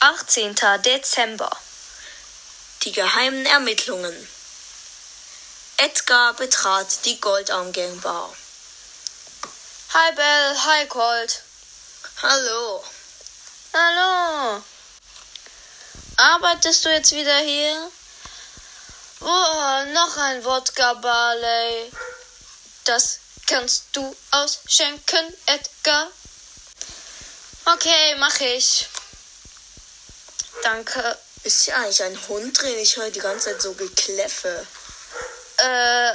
18. Dezember. Die geheimen Ermittlungen. Edgar betrat die Goldarmgang-Bar. Hi Bell, hi Colt. Hallo. Hallo. Arbeitest du jetzt wieder hier? Oh, noch ein Wodka Barley. Das kannst du ausschenken, Edgar. Okay, mach ich. Danke. Ist ja eigentlich ein Hund drin? Ich höre die ganze Zeit so Gekläffe. Äh,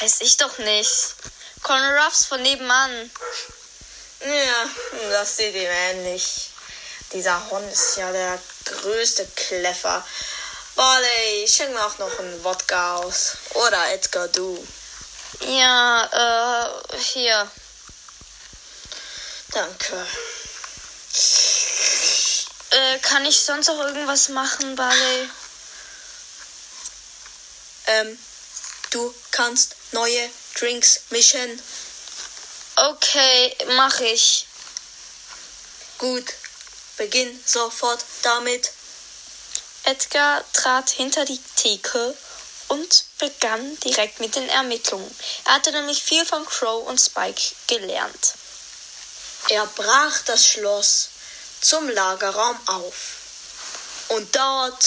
weiß ich doch nicht. Colonel Ruffs von nebenan. Ja, das sieht ihm ähnlich. Dieser Hund ist ja der größte Kläffer. Barley, schenk mir auch noch einen Wodka aus. Oder Edgar, du. Ja, äh, hier. Danke. Äh, kann ich sonst auch irgendwas machen, Barley? Ähm, du kannst neue Drinks mischen. Okay, mach ich. Gut, beginn sofort damit. Edgar trat hinter die Theke und begann direkt mit den Ermittlungen. Er hatte nämlich viel von Crow und Spike gelernt. Er brach das Schloss zum Lagerraum auf. Und dort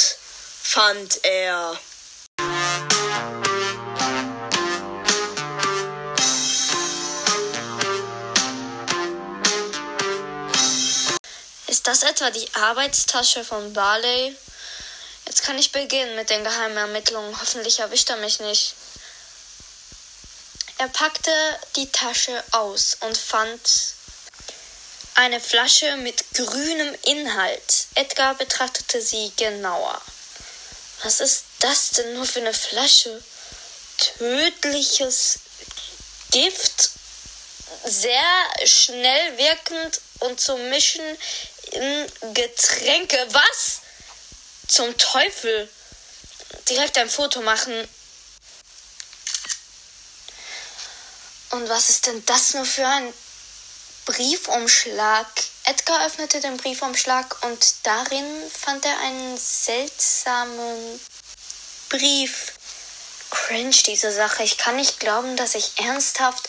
fand er Ist das etwa die Arbeitstasche von Barley? Jetzt kann ich beginnen mit den geheimen Ermittlungen. Hoffentlich erwischt er mich nicht. Er packte die Tasche aus und fand eine Flasche mit grünem Inhalt. Edgar betrachtete sie genauer. Was ist das denn nur für eine Flasche? Tödliches Gift, sehr schnell wirkend und zum Mischen in Getränke. Was? Zum Teufel. Direkt ein Foto machen. Und was ist denn das nur für ein Briefumschlag? Edgar öffnete den Briefumschlag und darin fand er einen seltsamen Brief. Cringe, diese Sache. Ich kann nicht glauben, dass ich ernsthaft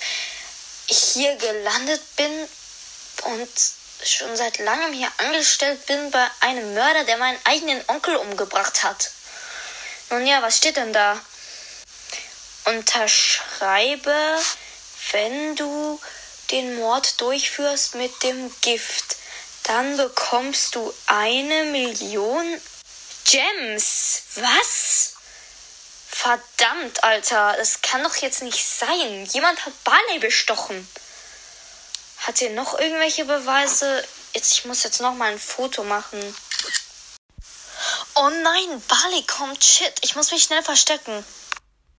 hier gelandet bin und schon seit langem hier angestellt bin bei einem Mörder, der meinen eigenen Onkel umgebracht hat. Nun ja, was steht denn da? Unterschreibe, wenn du den Mord durchführst mit dem Gift, dann bekommst du eine Million Gems. Was? Verdammt, Alter, das kann doch jetzt nicht sein. Jemand hat Barley bestochen. Hat ihr noch irgendwelche Beweise? Jetzt, ich muss jetzt noch mal ein Foto machen. Oh nein, Barley kommt. Shit, ich muss mich schnell verstecken.